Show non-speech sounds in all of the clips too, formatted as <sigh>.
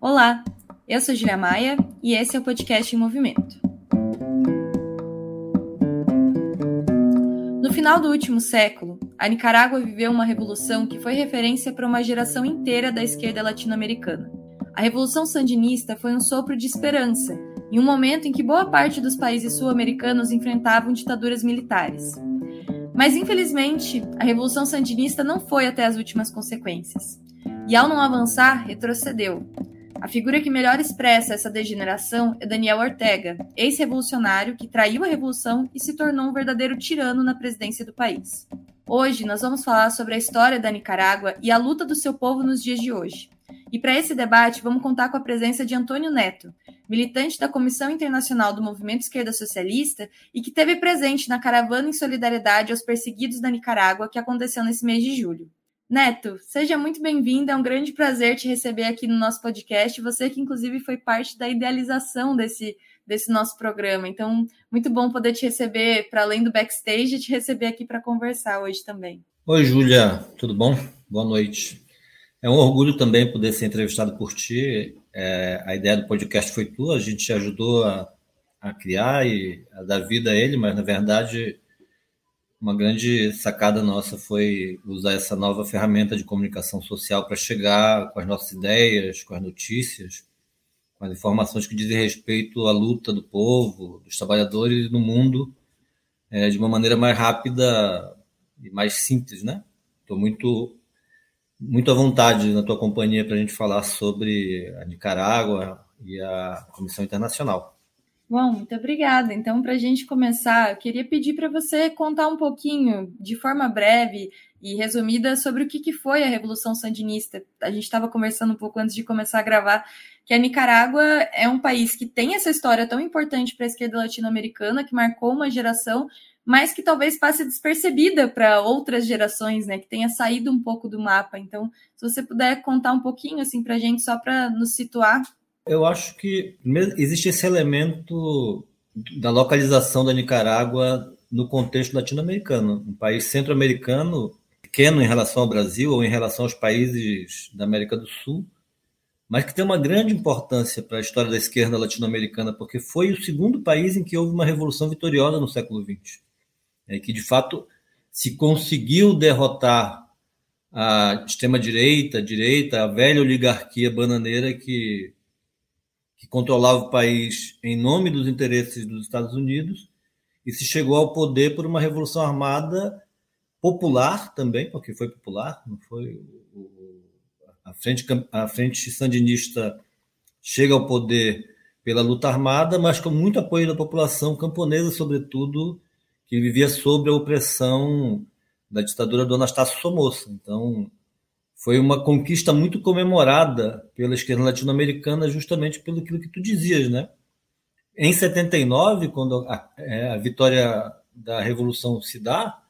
Olá, eu sou Julia Maia e esse é o podcast em Movimento. No final do último século, a Nicarágua viveu uma revolução que foi referência para uma geração inteira da esquerda latino-americana. A Revolução Sandinista foi um sopro de esperança, em um momento em que boa parte dos países sul-americanos enfrentavam ditaduras militares. Mas, infelizmente, a Revolução Sandinista não foi até as últimas consequências. E, ao não avançar, retrocedeu, a figura que melhor expressa essa degeneração é Daniel Ortega, ex-revolucionário que traiu a revolução e se tornou um verdadeiro tirano na presidência do país. Hoje nós vamos falar sobre a história da Nicarágua e a luta do seu povo nos dias de hoje. E para esse debate vamos contar com a presença de Antônio Neto, militante da Comissão Internacional do Movimento Esquerda Socialista e que teve presente na caravana em solidariedade aos perseguidos da Nicarágua que aconteceu nesse mês de julho. Neto, seja muito bem-vindo. É um grande prazer te receber aqui no nosso podcast. Você que, inclusive, foi parte da idealização desse, desse nosso programa. Então, muito bom poder te receber, para além do backstage, te receber aqui para conversar hoje também. Oi, Júlia, tudo bom? Boa noite. É um orgulho também poder ser entrevistado por ti. É, a ideia do podcast foi tua, a gente te ajudou a, a criar e a dar vida a ele, mas na verdade uma grande sacada nossa foi usar essa nova ferramenta de comunicação social para chegar com as nossas ideias, com as notícias, com as informações que dizem respeito à luta do povo, dos trabalhadores no mundo, é, de uma maneira mais rápida e mais simples, né? Estou muito muito à vontade na tua companhia para a gente falar sobre a Nicarágua e a Comissão Internacional. Bom, muito obrigada. Então, para a gente começar, eu queria pedir para você contar um pouquinho, de forma breve e resumida, sobre o que, que foi a Revolução Sandinista. A gente estava conversando um pouco antes de começar a gravar que a Nicarágua é um país que tem essa história tão importante para a esquerda latino-americana, que marcou uma geração, mas que talvez passe despercebida para outras gerações, né? Que tenha saído um pouco do mapa. Então, se você puder contar um pouquinho assim para a gente, só para nos situar eu acho que existe esse elemento da localização da Nicarágua no contexto latino-americano. Um país centro-americano, pequeno em relação ao Brasil ou em relação aos países da América do Sul, mas que tem uma grande importância para a história da esquerda latino-americana, porque foi o segundo país em que houve uma revolução vitoriosa no século XX. É que, de fato, se conseguiu derrotar a extrema-direita, direita, a velha oligarquia bananeira que que controlava o país em nome dos interesses dos Estados Unidos e se chegou ao poder por uma revolução armada popular também, porque foi popular, não foi a frente a frente sandinista chega ao poder pela luta armada, mas com muito apoio da população camponesa, sobretudo, que vivia sob a opressão da ditadura do Anastácio Somoza. Então, foi uma conquista muito comemorada pela esquerda latino-americana, justamente pelo que tu dizias, né? Em 79, quando a, é, a vitória da Revolução se dá,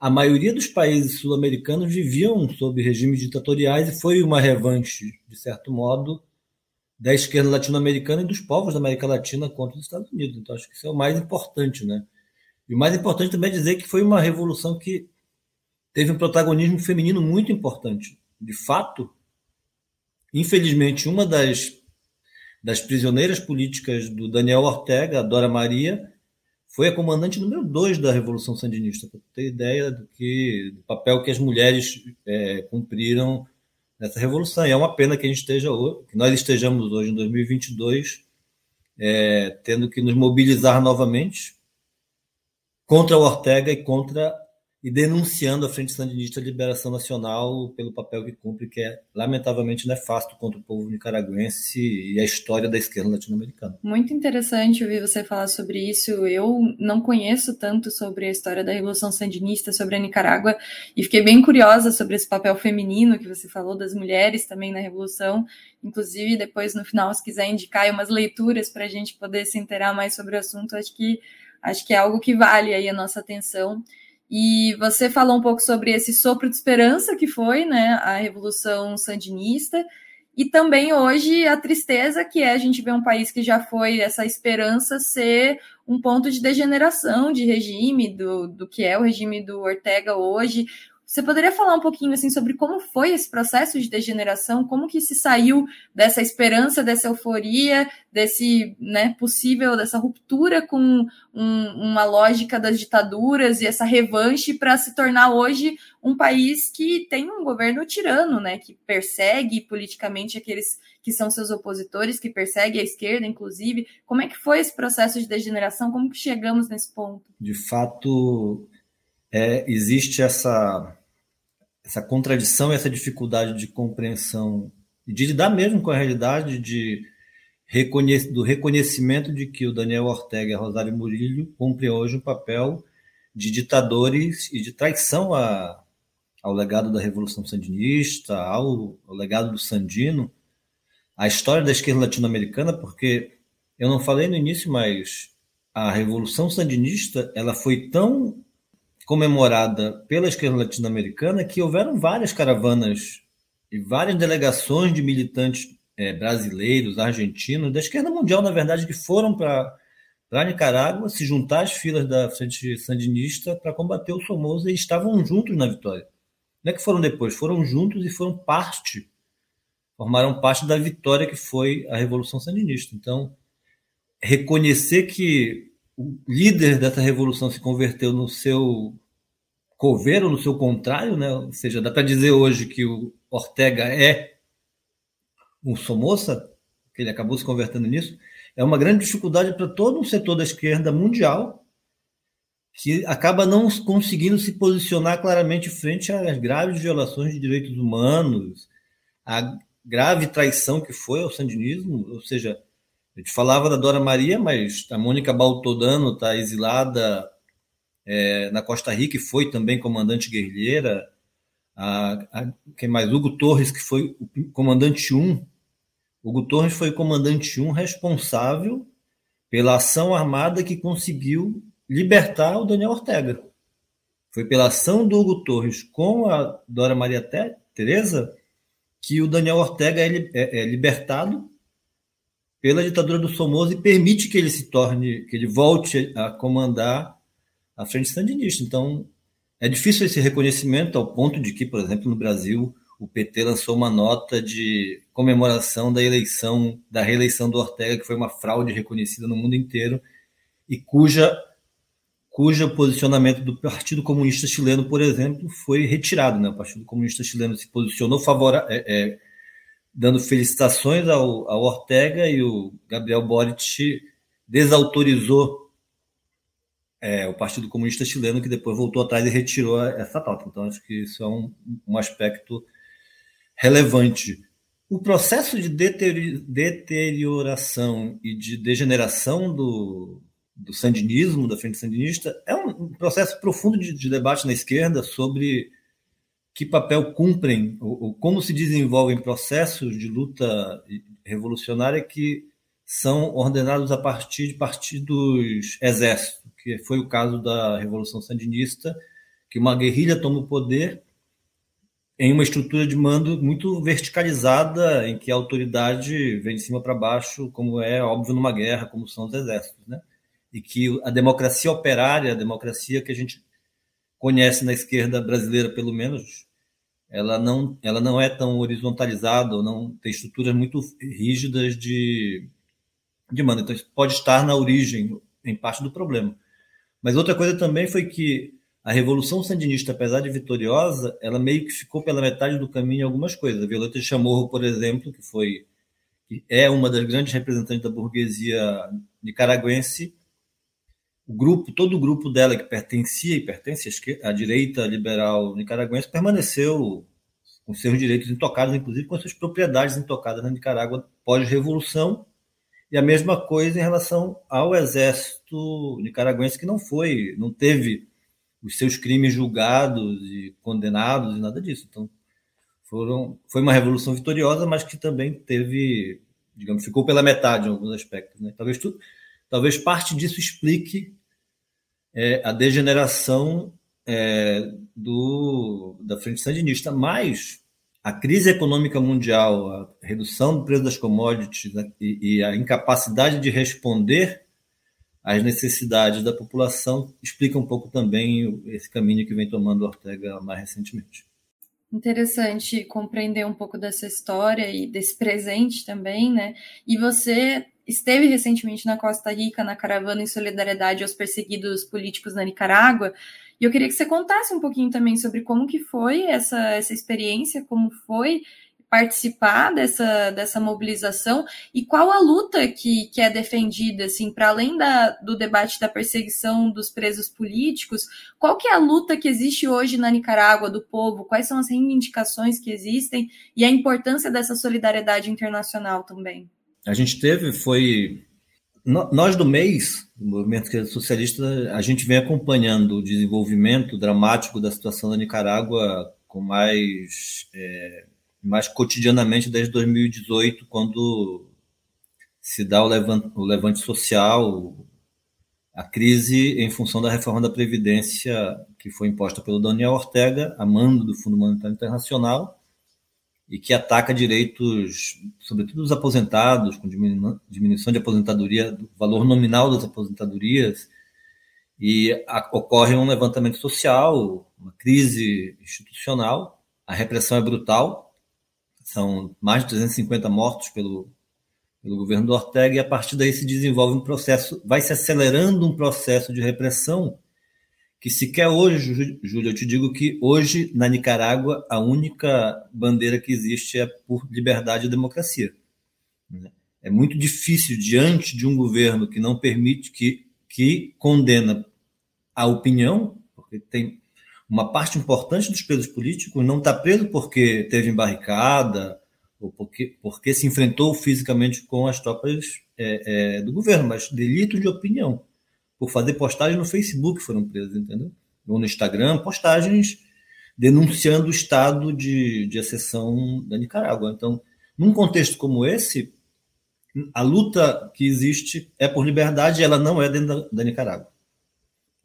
a maioria dos países sul-americanos viviam sob regimes ditatoriais e foi uma revanche, de certo modo, da esquerda latino-americana e dos povos da América Latina contra os Estados Unidos. Então, acho que isso é o mais importante, né? E o mais importante também é dizer que foi uma revolução que teve um protagonismo feminino muito importante de fato, infelizmente, uma das, das prisioneiras políticas do Daniel Ortega, a Dora Maria, foi a comandante número dois da Revolução Sandinista, para ter ideia do, que, do papel que as mulheres é, cumpriram nessa revolução. E é uma pena que a gente esteja que nós estejamos hoje em 2022 é, tendo que nos mobilizar novamente contra o Ortega e contra e denunciando a Frente Sandinista de Liberação Nacional pelo papel que cumpre, que é lamentavelmente nefasto contra o povo nicaragüense e a história da esquerda latino-americana. Muito interessante ouvir você falar sobre isso. Eu não conheço tanto sobre a história da Revolução Sandinista, sobre a Nicarágua, e fiquei bem curiosa sobre esse papel feminino que você falou das mulheres também na Revolução. Inclusive, depois no final, se quiser indicar umas leituras para a gente poder se inteirar mais sobre o assunto, acho que acho que é algo que vale aí a nossa atenção. E você falou um pouco sobre esse sopro de esperança que foi né, a Revolução Sandinista, e também hoje a tristeza que é a gente ver um país que já foi essa esperança ser um ponto de degeneração de regime, do, do que é o regime do Ortega hoje. Você poderia falar um pouquinho assim sobre como foi esse processo de degeneração, como que se saiu dessa esperança, dessa euforia, desse né, possível, dessa ruptura com um, uma lógica das ditaduras e essa revanche para se tornar hoje um país que tem um governo tirano, né, que persegue politicamente aqueles que são seus opositores, que persegue a esquerda, inclusive. Como é que foi esse processo de degeneração? Como que chegamos nesse ponto? De fato, é, existe essa essa contradição, essa dificuldade de compreensão e de lidar mesmo com a realidade de do reconhecimento de que o Daniel Ortega e a Rosário Murillo cumprem hoje um papel de ditadores e de traição a, ao legado da Revolução Sandinista, ao, ao legado do Sandino, a história da esquerda latino-americana, porque eu não falei no início, mas a Revolução Sandinista ela foi tão comemorada pela esquerda latino-americana que houveram várias caravanas e várias delegações de militantes é, brasileiros, argentinos, da esquerda mundial, na verdade, que foram para a Nicarágua se juntar às filas da frente sandinista para combater o Somoza e estavam juntos na vitória. Não é que foram depois, foram juntos e foram parte, formaram parte da vitória que foi a Revolução Sandinista. Então, reconhecer que o líder dessa revolução se converteu no seu coveiro, no seu contrário, né? ou seja, dá para dizer hoje que o Ortega é um Somoza, que ele acabou se convertendo nisso, é uma grande dificuldade para todo um setor da esquerda mundial que acaba não conseguindo se posicionar claramente frente às graves violações de direitos humanos, a grave traição que foi ao sandinismo, ou seja, a gente falava da Dora Maria, mas a Mônica Baltodano está exilada é, na Costa Rica e foi também comandante guerrilheira. A, a, quem mais? Hugo Torres, que foi o comandante 1. Hugo Torres foi o comandante 1 responsável pela ação armada que conseguiu libertar o Daniel Ortega. Foi pela ação do Hugo Torres com a Dora Maria Tereza que o Daniel Ortega é, é, é libertado pela ditadura do Somoza e permite que ele se torne, que ele volte a comandar a frente sandinista. Então, é difícil esse reconhecimento ao ponto de que, por exemplo, no Brasil, o PT lançou uma nota de comemoração da eleição, da reeleição do Ortega, que foi uma fraude reconhecida no mundo inteiro e cuja cujo posicionamento do Partido Comunista Chileno, por exemplo, foi retirado. Né? O Partido Comunista Chileno se posicionou favorável, é, é, dando felicitações ao, ao Ortega e o Gabriel Boric desautorizou é, o Partido Comunista Chileno, que depois voltou atrás e retirou essa nota. Então, acho que isso é um, um aspecto relevante. O processo de deterioração e de degeneração do, do sandinismo, da frente sandinista, é um processo profundo de, de debate na esquerda sobre que papel cumprem, ou, ou, como se desenvolvem processos de luta revolucionária que são ordenados a partir de partidos exércitos, que foi o caso da Revolução Sandinista, que uma guerrilha toma o poder em uma estrutura de mando muito verticalizada, em que a autoridade vem de cima para baixo, como é óbvio numa guerra, como são os exércitos, né? E que a democracia operária, a democracia que a gente conhece na esquerda brasileira, pelo menos, ela não, ela não é tão horizontalizada, não tem estruturas muito rígidas de, de mando. Então, isso pode estar na origem, em parte do problema. Mas outra coisa também foi que a Revolução Sandinista, apesar de vitoriosa, ela meio que ficou pela metade do caminho em algumas coisas. A Violeta Chamorro, por exemplo, que foi que é uma das grandes representantes da burguesia nicaragüense, o grupo, todo o grupo dela que pertencia e pertence à direita liberal nicaragüense permaneceu com seus direitos intocados, inclusive com suas propriedades intocadas na Nicarágua pós-revolução, e a mesma coisa em relação ao exército nicaragüense que não foi, não teve os seus crimes julgados e condenados e nada disso. Então, foram, foi uma revolução vitoriosa, mas que também teve, digamos, ficou pela metade em alguns aspectos. Né? Talvez, tu, talvez parte disso explique é, a degeneração é, do, da frente sandinista, mas a crise econômica mundial, a redução do preço das commodities né, e, e, a incapacidade de responder as necessidades da população, explica um pouco também esse caminho que vem tomando Ortega mais recentemente. Interessante compreender um pouco dessa história e desse presente também, né? E você esteve recentemente na Costa Rica, na caravana em solidariedade aos perseguidos políticos na Nicarágua, e eu queria que você contasse um pouquinho também sobre como que foi essa, essa experiência, como foi participar dessa, dessa mobilização e qual a luta que, que é defendida, assim, para além da, do debate da perseguição dos presos políticos, qual que é a luta que existe hoje na Nicarágua do povo, quais são as reivindicações que existem e a importância dessa solidariedade internacional também? A gente teve, foi... Nós do mês, do Movimento Socialista, a gente vem acompanhando o desenvolvimento dramático da situação da Nicarágua com mais... É mais cotidianamente desde 2018, quando se dá o levante, o levante social, a crise em função da reforma da Previdência que foi imposta pelo Daniel Ortega, a mando do Fundo Monetário Internacional, e que ataca direitos, sobretudo dos aposentados, com diminuição de aposentadoria, do valor nominal das aposentadorias, e ocorre um levantamento social, uma crise institucional, a repressão é brutal, são mais de 350 mortos pelo, pelo governo do Ortega, e a partir daí se desenvolve um processo, vai se acelerando um processo de repressão que sequer hoje, Júlio, eu te digo que hoje na Nicarágua a única bandeira que existe é por liberdade e democracia. Né? É muito difícil diante de um governo que não permite que que condena a opinião, porque tem uma parte importante dos presos políticos não está preso porque teve embarricada ou porque, porque se enfrentou fisicamente com as tropas é, é, do governo, mas delitos de opinião. Por fazer postagem no Facebook foram presos, entendeu? Ou no Instagram, postagens denunciando o estado de, de exceção da Nicarágua. Então, num contexto como esse, a luta que existe é por liberdade ela não é dentro da, da Nicarágua.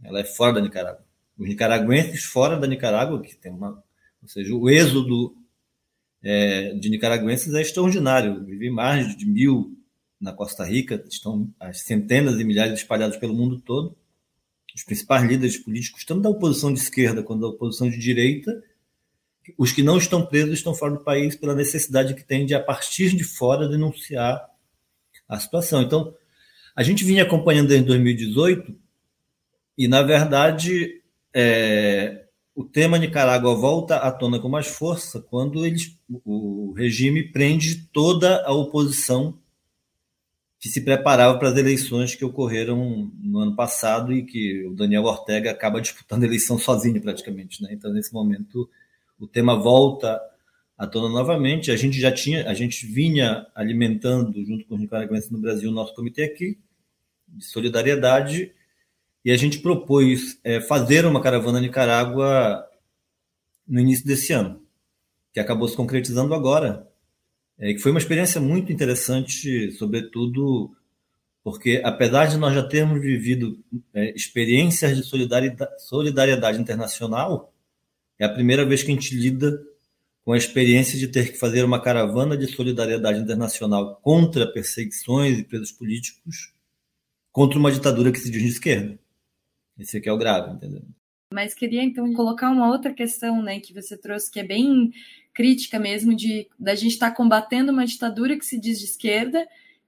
Ela é fora da Nicarágua os nicaragüenses fora da Nicarágua, que tem uma. Ou seja, o êxodo é, de nicaragüenses é extraordinário. Vivi mais de mil na Costa Rica, estão as centenas e milhares espalhados pelo mundo todo. Os principais líderes políticos, tanto da oposição de esquerda quanto da oposição de direita, os que não estão presos estão fora do país pela necessidade que tem de, a partir de fora, denunciar a situação. Então, a gente vinha acompanhando desde 2018 e, na verdade, é, o tema Nicarágua volta à tona com mais força quando eles, o regime prende toda a oposição que se preparava para as eleições que ocorreram no ano passado e que o Daniel Ortega acaba disputando a eleição sozinho praticamente, né? Então nesse momento o tema volta à tona novamente. A gente já tinha, a gente vinha alimentando junto com os nicaragüenses no Brasil o nosso comitê aqui de solidariedade e a gente propôs é, fazer uma caravana Nicarágua no início desse ano, que acabou se concretizando agora, é, que foi uma experiência muito interessante, sobretudo porque, apesar de nós já termos vivido é, experiências de solidariedade, solidariedade internacional, é a primeira vez que a gente lida com a experiência de ter que fazer uma caravana de solidariedade internacional contra perseguições e presos políticos contra uma ditadura que se diz de esquerda. Esse aqui é o grave, entendeu? Mas queria então colocar uma outra questão, né, que você trouxe que é bem crítica mesmo de da gente estar tá combatendo uma ditadura que se diz de esquerda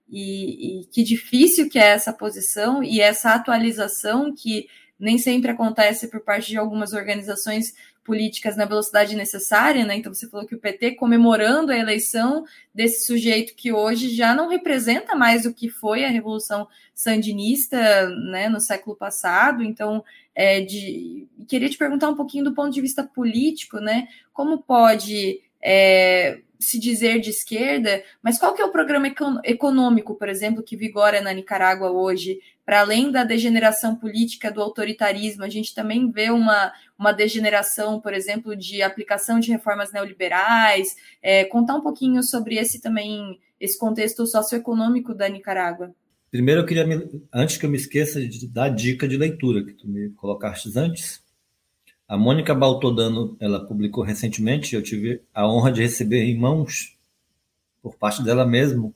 e, e que difícil que é essa posição e essa atualização que nem sempre acontece por parte de algumas organizações políticas na velocidade necessária, né? Então você falou que o PT comemorando a eleição desse sujeito que hoje já não representa mais o que foi a revolução sandinista, né, no século passado. Então, é de queria te perguntar um pouquinho do ponto de vista político, né? Como pode é, se dizer de esquerda, mas qual que é o programa econômico, por exemplo, que vigora na Nicarágua hoje? Para além da degeneração política, do autoritarismo, a gente também vê uma, uma degeneração, por exemplo, de aplicação de reformas neoliberais. É, contar um pouquinho sobre esse também, esse contexto socioeconômico da Nicarágua. Primeiro, eu queria, me, antes que eu me esqueça, de dar dica de leitura que tu me colocaste antes. A Mônica Baltodano, ela publicou recentemente, eu tive a honra de receber em mãos, por parte dela mesmo,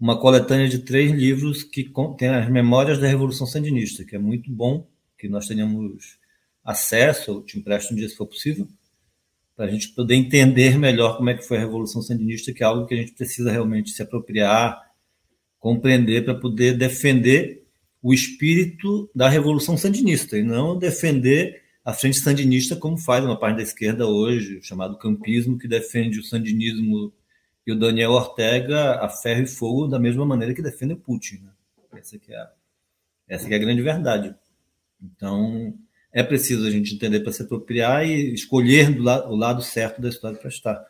uma coletânea de três livros que contém as memórias da Revolução Sandinista, que é muito bom que nós tenhamos acesso, te empresto um dia se for possível, para a gente poder entender melhor como é que foi a Revolução Sandinista, que é algo que a gente precisa realmente se apropriar, compreender para poder defender o espírito da Revolução Sandinista e não defender a frente sandinista como faz uma parte da esquerda hoje, chamado campismo, que defende o sandinismo e o Daniel Ortega a ferro e fogo da mesma maneira que defende o Putin. Né? Essa, que é a, essa que é a grande verdade. Então, é preciso a gente entender para se apropriar e escolher la o lado certo da história para estar.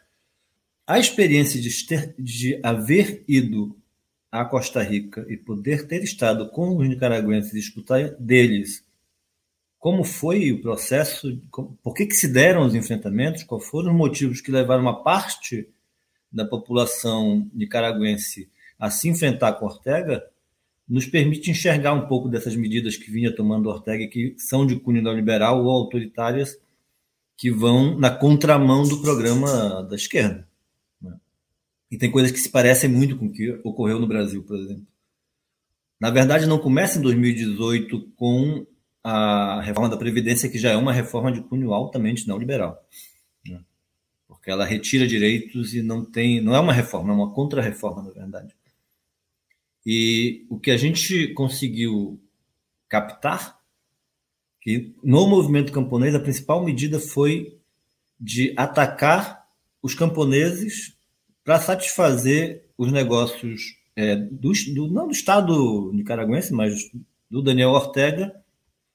A experiência de, ter, de haver ido à Costa Rica e poder ter estado com os nicaragüenses e escutar deles. Como foi o processo, por que, que se deram os enfrentamentos, quais foram os motivos que levaram uma parte da população nicaragüense a se enfrentar com Ortega, nos permite enxergar um pouco dessas medidas que vinha tomando Ortega, que são de cunho neoliberal ou autoritárias, que vão na contramão do programa da esquerda. E tem coisas que se parecem muito com o que ocorreu no Brasil, por exemplo. Na verdade, não começa em 2018 com a reforma da Previdência, que já é uma reforma de cunho altamente neoliberal. Né? Porque ela retira direitos e não tem. Não é uma reforma, é uma contra-reforma, na verdade. E o que a gente conseguiu captar, que no movimento camponês a principal medida foi de atacar os camponeses para satisfazer os negócios é, do, do, não do Estado nicaragüense, mas do Daniel Ortega,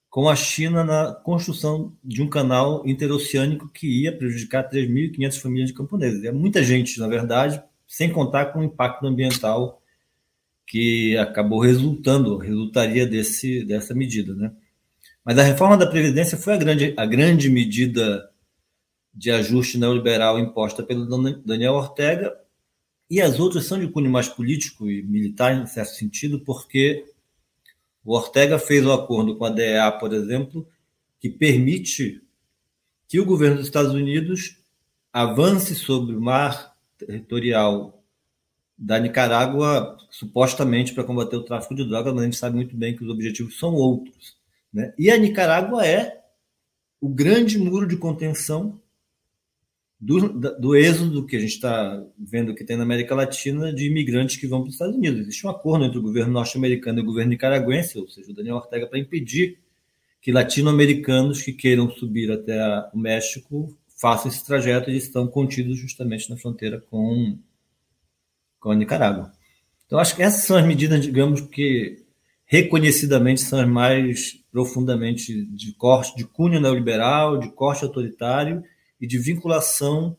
com a China na construção de um canal interoceânico que ia prejudicar 3.500 famílias de camponeses. É muita gente, na verdade, sem contar com o impacto ambiental que acabou resultando, resultaria desse, dessa medida. Né? Mas a reforma da Previdência foi a grande, a grande medida de ajuste neoliberal imposta pelo Daniel Ortega, e as outras são de cunho mais político e militar, em certo sentido, porque o Ortega fez um acordo com a DEA, por exemplo, que permite que o governo dos Estados Unidos avance sobre o mar territorial da Nicarágua, supostamente para combater o tráfico de drogas, mas a gente sabe muito bem que os objetivos são outros. Né? E a Nicarágua é o grande muro de contenção do, do êxodo que a gente está vendo que tem na América Latina de imigrantes que vão para os Estados Unidos. Existe um acordo entre o governo norte-americano e o governo nicaragüense, ou seja, o Daniel Ortega, para impedir que latino-americanos que queiram subir até o México façam esse trajeto e estão contidos justamente na fronteira com com a Nicarágua. Então, acho que essas são as medidas, digamos, que reconhecidamente são as mais profundamente de corte, de cunho neoliberal, de corte autoritário e de vinculação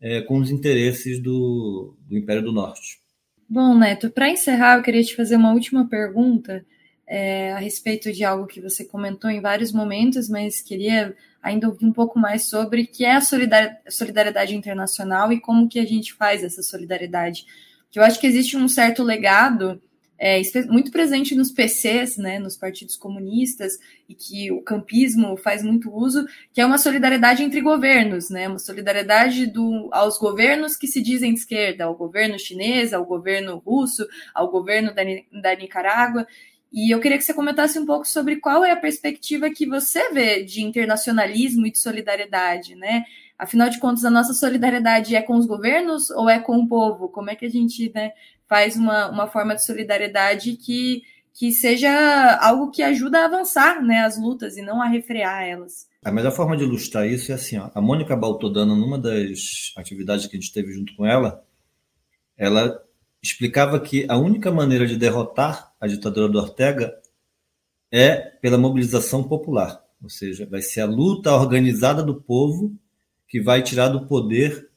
é, com os interesses do, do Império do Norte. Bom, Neto, para encerrar, eu queria te fazer uma última pergunta é, a respeito de algo que você comentou em vários momentos, mas queria ainda ouvir um pouco mais sobre que é a solidariedade internacional e como que a gente faz essa solidariedade eu acho que existe um certo legado é, muito presente nos PCs, né, nos partidos comunistas, e que o campismo faz muito uso, que é uma solidariedade entre governos, né, uma solidariedade do, aos governos que se dizem de esquerda, ao governo chinês, ao governo russo, ao governo da, da Nicarágua. E eu queria que você comentasse um pouco sobre qual é a perspectiva que você vê de internacionalismo e de solidariedade, né? Afinal de contas, a nossa solidariedade é com os governos ou é com o povo? Como é que a gente né, faz uma, uma forma de solidariedade que, que seja algo que ajuda a avançar né, as lutas e não a refrear elas? A melhor forma de ilustrar isso é assim: ó, a Mônica Baltodano, numa das atividades que a gente teve junto com ela, ela explicava que a única maneira de derrotar a ditadura do Ortega é pela mobilização popular, ou seja, vai ser a luta organizada do povo que vai tirar do poder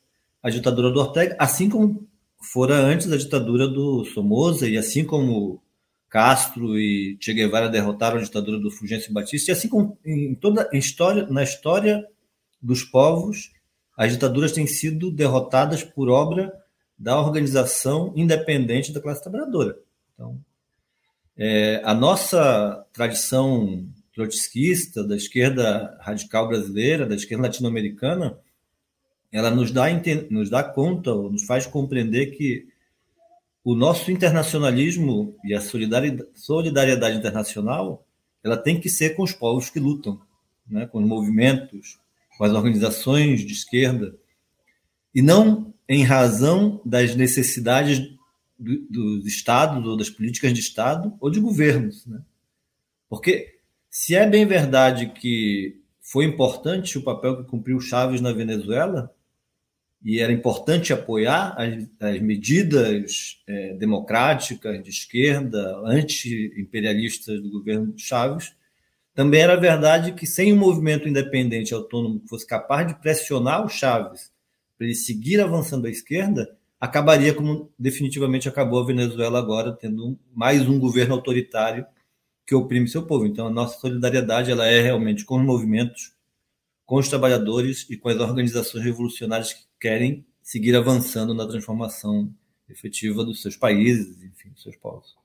a ditadura do Ortega, assim como fora antes a ditadura do Somoza, e assim como Castro e Che Guevara derrotaram a ditadura do Fulgêncio Batista, e assim como em toda a história, na história dos povos, as ditaduras têm sido derrotadas por obra da organização independente da classe trabalhadora. Então, é, a nossa tradição trotskista, da esquerda radical brasileira, da esquerda latino-americana, ela nos dá, nos dá conta, nos faz compreender que o nosso internacionalismo e a solidariedade internacional ela tem que ser com os povos que lutam, né? com os movimentos, com as organizações de esquerda, e não em razão das necessidades do, dos estados ou das políticas de estado ou de governos, né? Porque se é bem verdade que foi importante o papel que cumpriu Chaves na Venezuela, e era importante apoiar as, as medidas é, democráticas de esquerda, anti-imperialistas do governo de Chaves, também era verdade que sem um movimento independente autônomo que fosse capaz de pressionar o Chaves para ele seguir avançando à esquerda, acabaria como definitivamente acabou a Venezuela agora, tendo mais um governo autoritário que oprime seu povo. Então, a nossa solidariedade ela é realmente com os movimentos, com os trabalhadores e com as organizações revolucionárias que querem seguir avançando na transformação efetiva dos seus países, enfim, dos seus povos.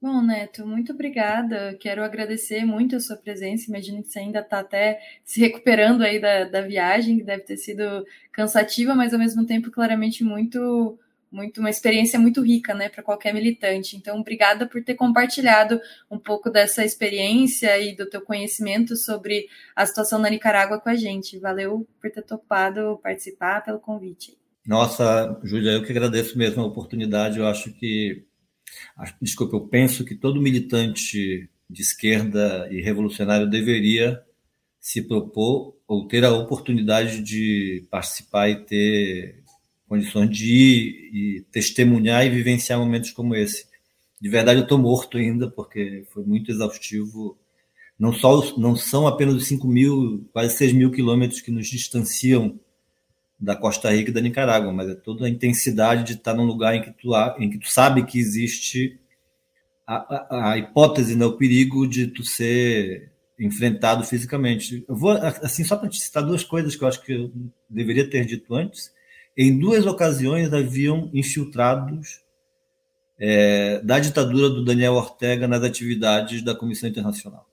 Bom, Neto, muito obrigada. Quero agradecer muito a sua presença. Imagino que você ainda está até se recuperando aí da, da viagem, que deve ter sido cansativa, mas ao mesmo tempo claramente muito muito uma experiência muito rica, né, para qualquer militante. Então, obrigada por ter compartilhado um pouco dessa experiência e do teu conhecimento sobre a situação na Nicarágua com a gente. Valeu por ter topado participar, pelo convite. Nossa, Júlia, eu que agradeço mesmo a oportunidade. Eu acho que, desculpa, eu penso que todo militante de esquerda e revolucionário deveria se propor ou ter a oportunidade de participar e ter condições de ir e testemunhar e vivenciar momentos como esse. De verdade, eu estou morto ainda, porque foi muito exaustivo. Não, só, não são apenas os 5 mil, quase 6 mil quilômetros que nos distanciam da Costa Rica e da Nicarágua, mas é toda a intensidade de estar num lugar em que tu, em que tu sabe que existe a, a, a hipótese, né, o perigo de tu ser enfrentado fisicamente. Eu vou, assim, só para te citar duas coisas que eu acho que eu deveria ter dito antes. Em duas ocasiões haviam infiltrados é, da ditadura do Daniel Ortega nas atividades da Comissão Internacional.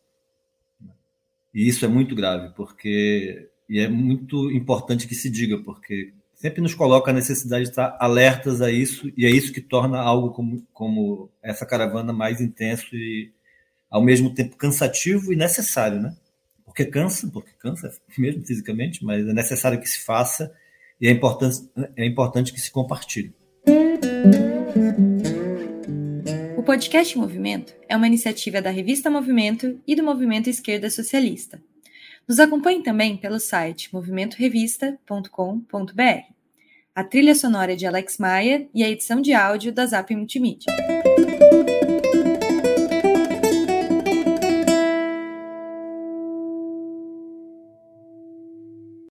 E isso é muito grave, porque e é muito importante que se diga, porque sempre nos coloca a necessidade de estar alertas a isso, e é isso que torna algo como, como essa caravana mais intenso e, ao mesmo tempo, cansativo e necessário, né? Porque cansa, porque cansa <laughs> mesmo fisicamente, mas é necessário que se faça e é importante, é importante que se compartilhe. O podcast Movimento é uma iniciativa da revista Movimento e do Movimento Esquerda Socialista. Nos acompanhe também pelo site movimentorevista.com.br. A trilha sonora é de Alex Maia e a edição de áudio da Zap Multimídia.